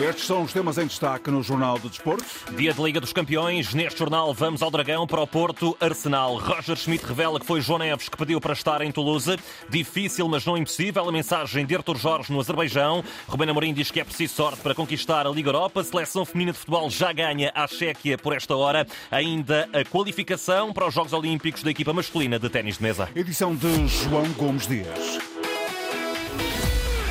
Estes são os temas em destaque no Jornal do Desporto. Dia de Liga dos Campeões. Neste jornal vamos ao Dragão para o Porto Arsenal. Roger Schmidt revela que foi João Neves que pediu para estar em Toulouse. Difícil, mas não impossível. A mensagem de Artur Jorge no Azerbaijão. Rubén Amorim diz que é preciso sorte para conquistar a Liga Europa. A seleção feminina de futebol já ganha a Chequia por esta hora. Ainda a qualificação para os Jogos Olímpicos da equipa masculina de ténis de mesa. Edição de João Gomes Dias.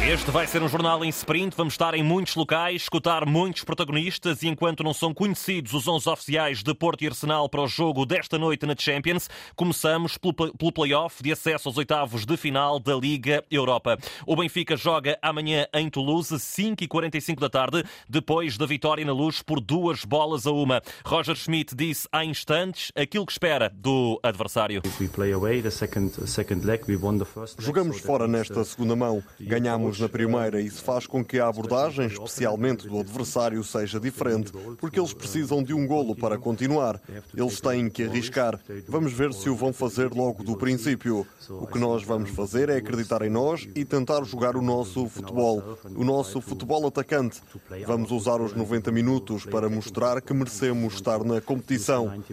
Este vai ser um jornal em sprint. Vamos estar em muitos locais, escutar muitos protagonistas e enquanto não são conhecidos os 11 oficiais de Porto e Arsenal para o jogo desta noite na Champions, começamos pelo, pelo play-off de acesso aos oitavos de final da Liga Europa. O Benfica joga amanhã em Toulouse, 5h45 da tarde, depois da vitória na luz por duas bolas a uma. Roger Schmidt disse há instantes aquilo que espera do adversário. Jogamos fora nesta segunda mão, ganhamos na primeira. Isso faz com que a abordagem, especialmente do adversário, seja diferente, porque eles precisam de um golo para continuar. Eles têm que arriscar. Vamos ver se o vão fazer logo do princípio. O que nós vamos fazer é acreditar em nós e tentar jogar o nosso futebol, o nosso futebol atacante. Vamos usar os 90 minutos para mostrar que merecemos estar na competição.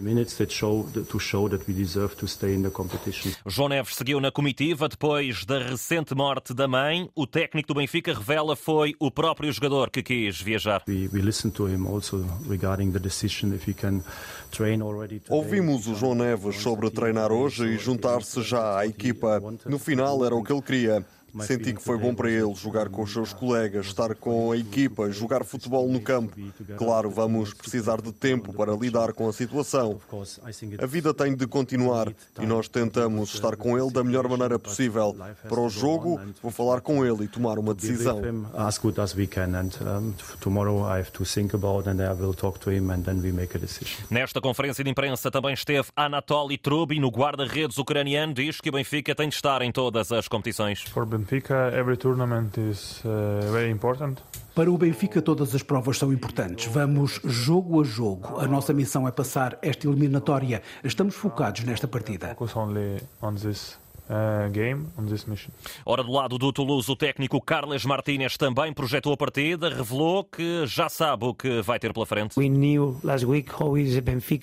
João Neves seguiu na comitiva depois da recente morte da mãe. O técnico técnico do Benfica revela foi o próprio jogador que quis viajar. Ouvimos o João Neves sobre treinar hoje e juntar-se já à equipa. No final era o que ele queria. Senti que foi bom para ele jogar com os seus colegas, estar com a equipa, jogar futebol no campo. Claro, vamos precisar de tempo para lidar com a situação. A vida tem de continuar e nós tentamos estar com ele da melhor maneira possível. Para o jogo, vou falar com ele e tomar uma decisão. Nesta conferência de imprensa também esteve Anatoly Trubin, no guarda-redes ucraniano, diz que o Benfica tem de estar em todas as competições. Benfica, every tournament is uh, very important. Para o Benfica, todas as provas são importantes. Vamos jogo a jogo. A nossa missão é passar esta eliminatória. Estamos focados nesta partida. Focus only on this Uh, game on this mission. Ora, do lado do Toulouse, o técnico Carles Martínez também projetou a partida, revelou que já sabe o que vai ter pela frente.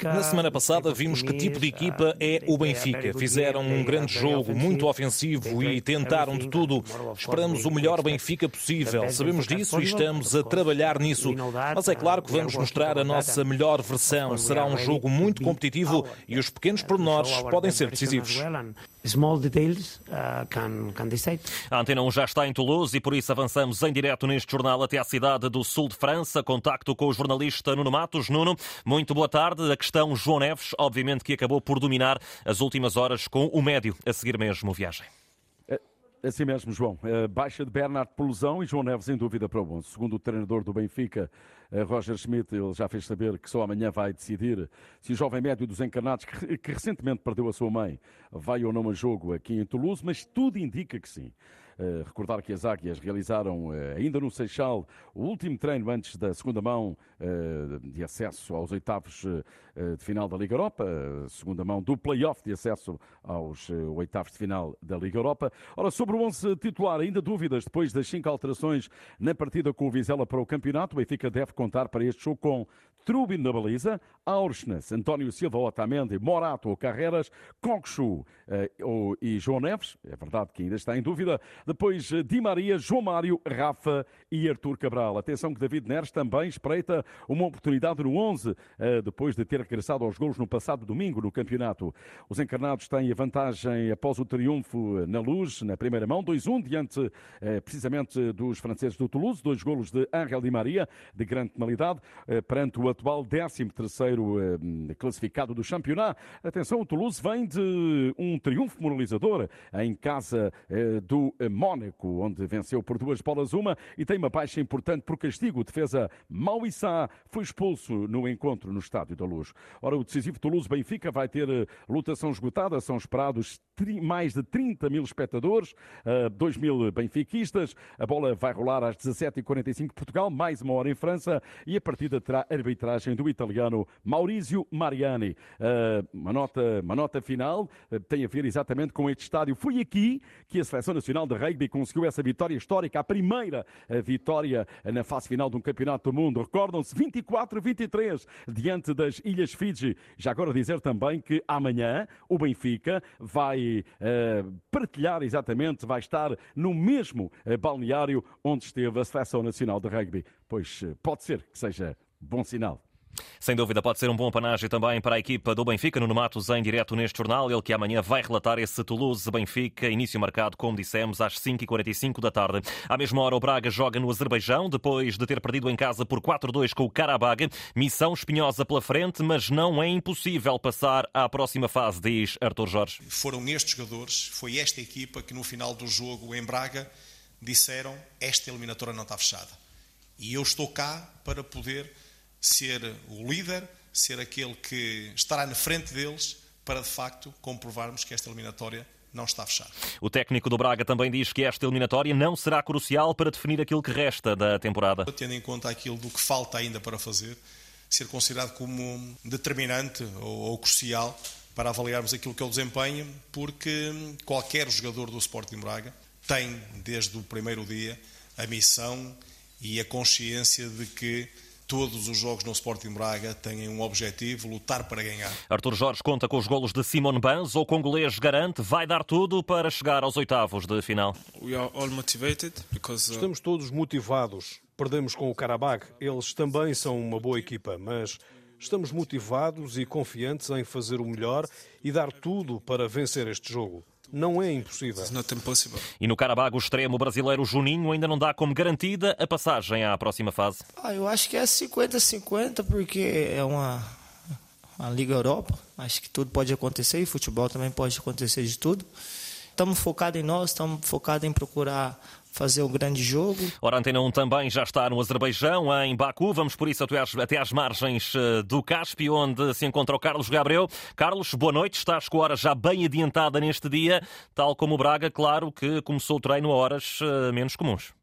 Na semana passada vimos que tipo de equipa é o Benfica. Fizeram um grande jogo, muito ofensivo e tentaram de tudo. Esperamos o melhor Benfica possível. Sabemos disso e estamos a trabalhar nisso. Mas é claro que vamos mostrar a nossa melhor versão. Será um jogo muito competitivo e os pequenos pormenores podem ser decisivos small details uh, can, can decide. A Antena 1 já está em Toulouse e por isso avançamos em direto neste jornal até à cidade do sul de França. Contacto com o jornalista Nuno Matos. Nuno, muito boa tarde. A questão João Neves, obviamente que acabou por dominar as últimas horas com o médio a seguir mesmo viagem. Assim mesmo, João. Baixa de Bernardo por lesão e João Neves em dúvida para o 11. Segundo o treinador do Benfica, Roger Schmidt, ele já fez saber que só amanhã vai decidir se o jovem médio dos encarnados, que recentemente perdeu a sua mãe, vai ou não a jogo aqui em Toulouse, mas tudo indica que sim. Uh, recordar que as Águias realizaram, uh, ainda no Seixal, o último treino antes da segunda mão uh, de acesso aos oitavos de final da Liga Europa, segunda mão do play-off de acesso aos oitavos de final da Liga Europa. Ora, sobre o 11 titular, ainda dúvidas depois das cinco alterações na partida com o Vizela para o campeonato. O Benfica deve contar para este jogo com Trubin na baliza, Aursnes, António Silva, Otamendi, Morato ou Carreras, Coxu e João Neves. É verdade que ainda está em dúvida. Depois Di Maria, João Mário, Rafa e Artur Cabral. Atenção que David Neres também espreita uma oportunidade no 11, depois de ter regressado aos golos no passado domingo no campeonato. Os encarnados têm a vantagem após o triunfo na luz, na primeira mão, 2-1 diante precisamente dos franceses do Toulouse, dois golos de Ángel Di Maria, de grande penalidade, perante o atual 13º classificado do campeonato. Atenção, o Toulouse vem de um triunfo moralizador em casa do Mónaco, onde venceu por duas bolas uma e tem uma baixa importante por castigo. Defesa Mauissá foi expulso no encontro no Estádio da Luz. Ora, o decisivo Toulouse-Benfica vai ter lotação esgotada, são esperados mais de 30 mil espectadores, 2 mil benfiquistas. A bola vai rolar às 17h45 Portugal, mais uma hora em França e a partida terá arbitragem do italiano Maurizio Mariani. Uma nota, uma nota final tem a ver exatamente com este estádio. Foi aqui que a Seleção Nacional de Rugby conseguiu essa vitória histórica, a primeira vitória na fase final de um campeonato do mundo. Recordam-se, 24-23 diante das Ilhas Fiji. Já agora dizer também que amanhã o Benfica vai uh, partilhar exatamente, vai estar no mesmo balneário onde esteve a Seleção Nacional de Rugby. Pois pode ser que seja bom sinal. Sem dúvida, pode ser um bom panagem também para a equipa do Benfica. no Matos em direto neste jornal. Ele que amanhã vai relatar esse Toulouse-Benfica, início marcado, como dissemos, às 5h45 da tarde. À mesma hora, o Braga joga no Azerbaijão, depois de ter perdido em casa por 4-2 com o Karabag. Missão espinhosa pela frente, mas não é impossível passar à próxima fase, diz Artur Jorge. Foram estes jogadores, foi esta equipa que no final do jogo em Braga disseram esta eliminatória não está fechada. E eu estou cá para poder ser o líder, ser aquele que estará na frente deles para de facto comprovarmos que esta eliminatória não está fechada. O técnico do Braga também diz que esta eliminatória não será crucial para definir aquilo que resta da temporada. Tendo em conta aquilo do que falta ainda para fazer, ser considerado como determinante ou, ou crucial para avaliarmos aquilo que é o desempenho, porque qualquer jogador do Sporting Braga tem, desde o primeiro dia, a missão e a consciência de que todos os jogos no Sporting Braga têm um objetivo, lutar para ganhar. Artur Jorge conta com os golos de Simon Banz, o congolês garante, vai dar tudo para chegar aos oitavos de final. Because, uh... Estamos todos motivados. Perdemos com o Karabakh, eles também são uma boa equipa, mas estamos motivados e confiantes em fazer o melhor e dar tudo para vencer este jogo não é impossível. E no Carabago, o extremo brasileiro Juninho ainda não dá como garantida a passagem à próxima fase? Ah, eu acho que é 50-50, porque é uma, uma Liga Europa. Acho que tudo pode acontecer e futebol também pode acontecer de tudo. Estamos focados em nós, estamos focados em procurar fazer um grande jogo. Ora, Antena 1 também já está no Azerbaijão, em Baku. Vamos por isso até às, até às margens eh, do Cáspio, onde se encontra o Carlos Gabriel. Carlos, boa noite. Estás com a hora já bem adiantada neste dia, tal como o Braga, claro que começou o treino a horas eh, menos comuns.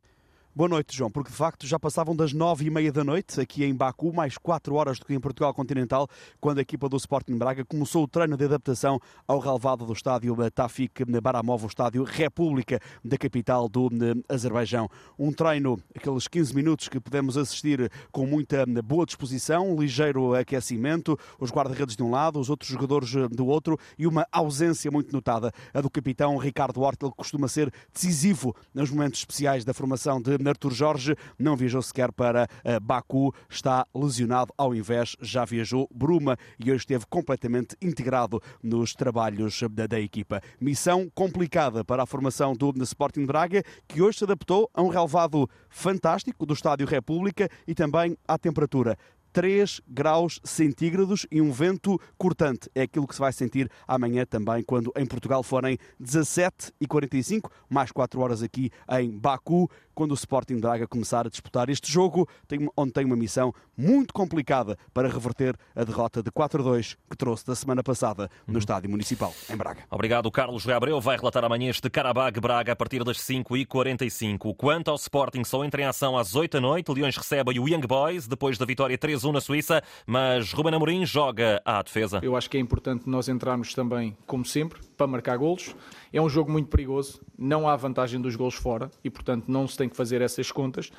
Boa noite, João, porque de facto já passavam das nove e meia da noite aqui em Baku, mais quatro horas do que em Portugal continental, quando a equipa do Sporting Braga começou o treino de adaptação ao relevado do estádio Tafik Baramov, o estádio República da capital do Azerbaijão. Um treino, aqueles 15 minutos que podemos assistir com muita boa disposição, ligeiro aquecimento, os guarda-redes de um lado, os outros jogadores do outro e uma ausência muito notada, a do capitão Ricardo Hortel, que costuma ser decisivo nos momentos especiais da formação de Artur Jorge não viajou sequer para eh, Baku, está lesionado, ao invés já viajou Bruma e hoje esteve completamente integrado nos trabalhos da, da equipa. Missão complicada para a formação do Sporting Braga, que hoje se adaptou a um relevado fantástico do Estádio República e também à temperatura. 3 graus centígrados e um vento cortante. É aquilo que se vai sentir amanhã também, quando em Portugal forem 17 e 45, mais 4 horas aqui em Baku, quando o Sporting Braga começar a disputar este jogo, onde tem uma missão muito complicada para reverter a derrota de 4-2 que trouxe da semana passada no uhum. Estádio Municipal, em Braga. Obrigado, Carlos Gabriel. Vai relatar amanhã este Carabag Braga a partir das 5h45. Quanto ao Sporting, só entra em ação às 8 da noite. Leões recebe o Young Boys depois da vitória 3 1 na Suíça, mas Ruben Amorim joga à defesa. Eu acho que é importante nós entrarmos também, como sempre, para marcar golos. É um jogo muito perigoso, não há vantagem dos golos fora e, portanto, não se tem que fazer essas contas.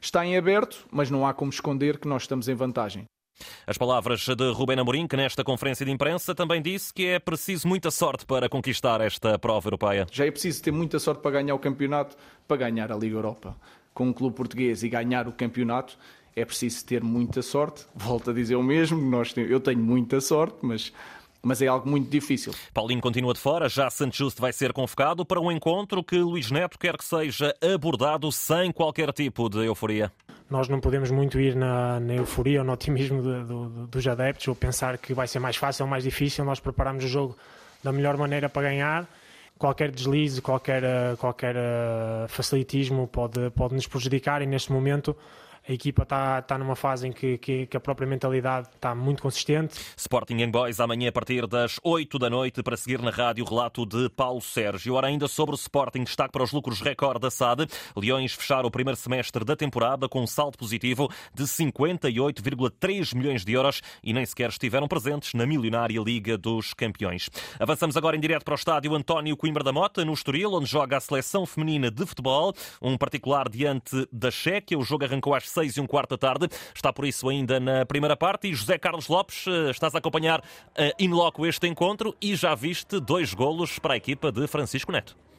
Está em aberto, mas não há como esconder que nós estamos em vantagem. As palavras de Ruben Amorim, que nesta conferência de imprensa também disse que é preciso muita sorte para conquistar esta prova europeia. Já é preciso ter muita sorte para ganhar o campeonato, para ganhar a Liga Europa. Com um clube português e ganhar o campeonato, é preciso ter muita sorte. Volto a dizer o mesmo, nós, eu tenho muita sorte, mas mas é algo muito difícil. Paulinho continua de fora, já Santos Justo vai ser convocado para um encontro que Luís Neto quer que seja abordado sem qualquer tipo de euforia. Nós não podemos muito ir na, na euforia ou no otimismo de, de, dos adeptos ou pensar que vai ser mais fácil ou mais difícil. Nós preparamos o jogo da melhor maneira para ganhar. Qualquer deslize, qualquer, qualquer eh, facilitismo pode, pode nos prejudicar e neste momento a equipa está, está numa fase em que, que, que, a própria mentalidade está muito consistente. Sporting em Boys amanhã a partir das 8 da noite para seguir na rádio o relato de Paulo Sérgio. Ora, ainda sobre o Sporting, destaque para os lucros recorde da SAD. Leões fecharam o primeiro semestre da temporada com um saldo positivo de 58,3 milhões de euros e nem sequer estiveram presentes na milionária Liga dos Campeões. Avançamos agora em direto para o estádio António Coimbra da Mota, no Estoril, onde joga a seleção feminina de futebol, um particular diante da Chequia. O jogo arrancou às 6 e um quarto da tarde. Está por isso ainda na primeira parte. E José Carlos Lopes, eh, estás a acompanhar uh, in loco este encontro e já viste dois golos para a equipa de Francisco Neto.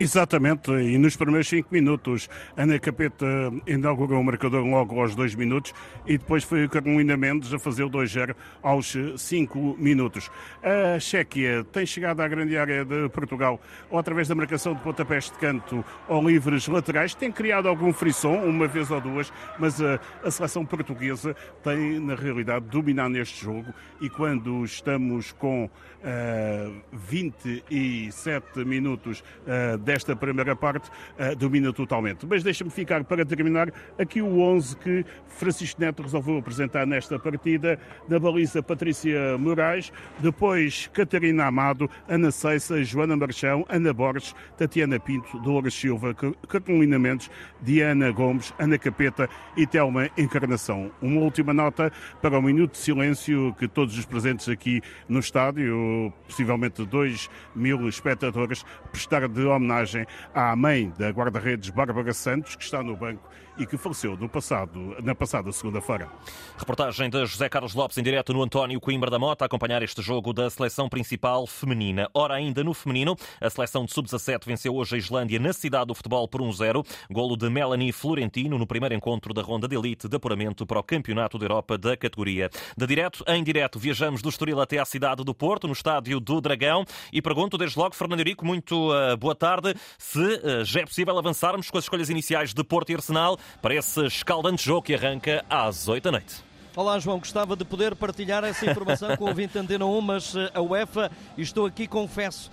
Exatamente, e nos primeiros 5 minutos Ana Capeta inaugurou o marcador logo aos 2 minutos e depois foi o Carolina Mendes a fazer o 2-0 aos 5 minutos. A Chequia tem chegado à grande área de Portugal ou através da marcação de pontapés de canto ou livres laterais, tem criado algum frisson, uma vez ou duas, mas a, a seleção portuguesa tem na realidade dominado neste jogo e quando estamos com uh, 27 minutos uh, desta primeira parte, uh, domina totalmente. Mas deixa-me ficar para terminar aqui o 11 que Francisco Neto resolveu apresentar nesta partida. Na baliza, Patrícia Moraes, depois Catarina Amado, Ana Ceissa, Joana Marchão, Ana Borges, Tatiana Pinto, Dolores Silva, Carolina Mendes, Diana Gomes, Ana Capeta e Telma Encarnação. Uma última nota para o minuto de silêncio que todos os presentes aqui no estádio, possivelmente 2 mil espectadores, prestaram de homenagem à mãe da guarda-redes Bárbara Santos, que está no banco e que faleceu no passado, na passada segunda-feira. Reportagem de José Carlos Lopes em direto no António Coimbra da Mota a acompanhar este jogo da seleção principal feminina. Ora, ainda no feminino, a seleção de sub-17 venceu hoje a Islândia na cidade do futebol por 1-0. Golo de Melanie Florentino no primeiro encontro da ronda de elite de apuramento para o Campeonato da Europa da categoria. De direto em direto, viajamos do Estoril até à cidade do Porto, no estádio do Dragão, e pergunto desde logo, Fernando Eurico, muito uh, boa tarde, se uh, já é possível avançarmos com as escolhas iniciais de Porto e Arsenal para esse escaldante jogo que arranca às 8 da noite. Olá, João. Gostava de poder partilhar essa informação com o ouvinte Antena 1, mas eh, a UEFA, estou aqui, confesso,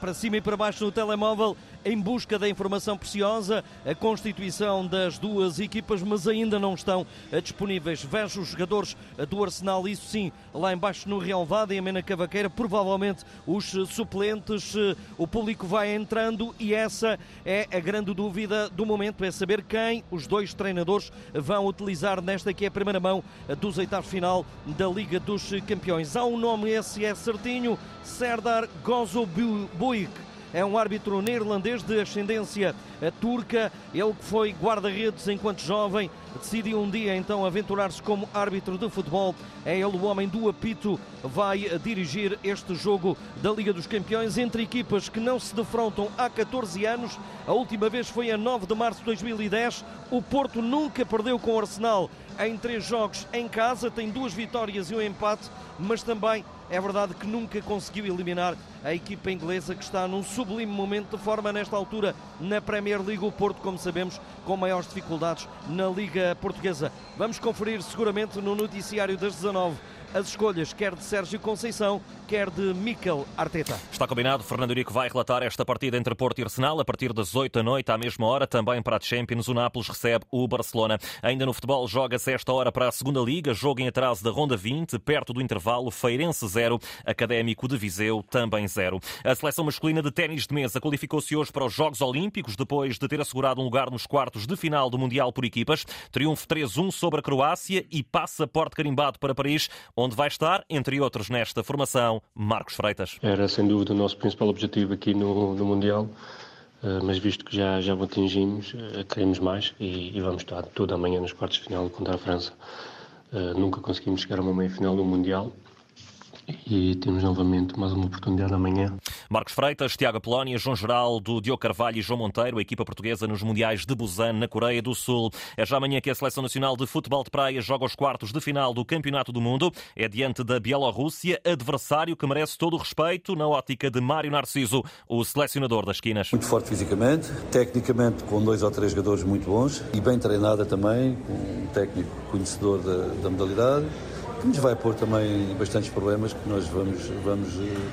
para cima e para baixo no telemóvel, em busca da informação preciosa, a constituição das duas equipas, mas ainda não estão uh, disponíveis. Vejo os jogadores uh, do Arsenal, isso sim, lá embaixo no Relvado e a Mena Cavaqueira, provavelmente os suplentes, o público vai entrando e essa é a grande dúvida do momento, é saber quem os dois treinadores vão utilizar nesta que é a primeira mão dos oitavos final da Liga dos Campeões. Há um nome, esse é certinho, Serdar Gozo Buik é um árbitro neerlandês de ascendência turca. Ele que foi guarda-redes enquanto jovem, decidiu um dia então aventurar-se como árbitro de futebol. É ele o homem do apito, vai dirigir este jogo da Liga dos Campeões entre equipas que não se defrontam há 14 anos. A última vez foi a 9 de março de 2010. O Porto nunca perdeu com o Arsenal em três jogos em casa, tem duas vitórias e um empate, mas também é verdade que nunca conseguiu eliminar a equipa inglesa que está num sublime momento de forma nesta altura na Premier League. O Porto, como sabemos, com maiores dificuldades na Liga Portuguesa. Vamos conferir seguramente no noticiário das 19 as escolhas, quer de Sérgio Conceição, quer de Mikel Arteta. Está combinado, Fernando Urico vai relatar esta partida entre Porto e Arsenal a partir das 8 da noite, à mesma hora, também para a Champions, o Nápoles recebe o Barcelona. Ainda no futebol, joga-se esta hora para a segunda Liga, jogo em atraso da Ronda 20, perto do intervalo, Feirense 0, Académico de Viseu também 0. A seleção masculina de ténis de mesa qualificou-se hoje para os Jogos Olímpicos, depois de ter assegurado um lugar nos quartos de final do Mundial por equipas. Triunfo 3-1 sobre a Croácia e passaporte carimbado para Paris, onde vai estar, entre outros, nesta formação, Marcos Freitas. Era sem dúvida o nosso principal objetivo aqui no, no Mundial, eh, mas visto que já, já o atingimos, eh, queremos mais e, e, vamos estar toda amanhã nos quartos de final contra a França. Eh, nunca conseguimos chegar a uma meia final do Mundial e temos novamente mais uma oportunidade amanhã. Marcos Freitas, Tiago Polónia, João Geraldo, Diogo Carvalho e João Monteiro, a equipa portuguesa nos Mundiais de Busan, na Coreia do Sul. É já amanhã que a Seleção Nacional de Futebol de Praia joga os quartos de final do Campeonato do Mundo. É diante da Bielorrússia, adversário que merece todo o respeito na ótica de Mário Narciso, o selecionador das esquinas. Muito forte fisicamente, tecnicamente com dois ou três jogadores muito bons e bem treinada também, com um técnico conhecedor da, da modalidade nos vai pôr também bastantes problemas que nós vamos, vamos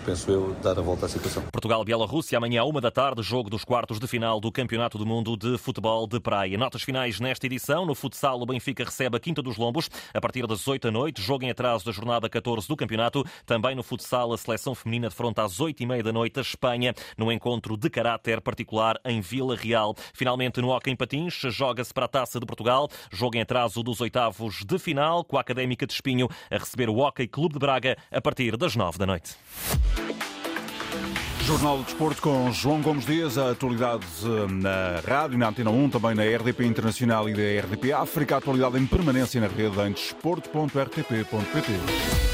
penso eu, dar a volta à situação. Portugal-Bielorrússia, amanhã uma da tarde, jogo dos quartos de final do Campeonato do Mundo de Futebol de Praia. Notas finais nesta edição. No futsal, o Benfica recebe a Quinta dos Lombos a partir das 8 da noite, jogo em atraso da jornada 14 do campeonato. Também no futsal, a seleção feminina defronta às 8 e meia da noite a Espanha, no encontro de caráter particular em Vila Real. Finalmente, no Hockey em Patins, joga-se para a Taça de Portugal, jogo em atraso dos oitavos de final, com a Académica de Espinho a receber o Hockey Clube de Braga a partir das 9 da noite. Jornal do Desporto com João Gomes Dias, a atualidade eh, na rádio, na Antena 1, também na RDP Internacional e da RDP África, a atualidade em permanência na rede em desporto.rtp.pt.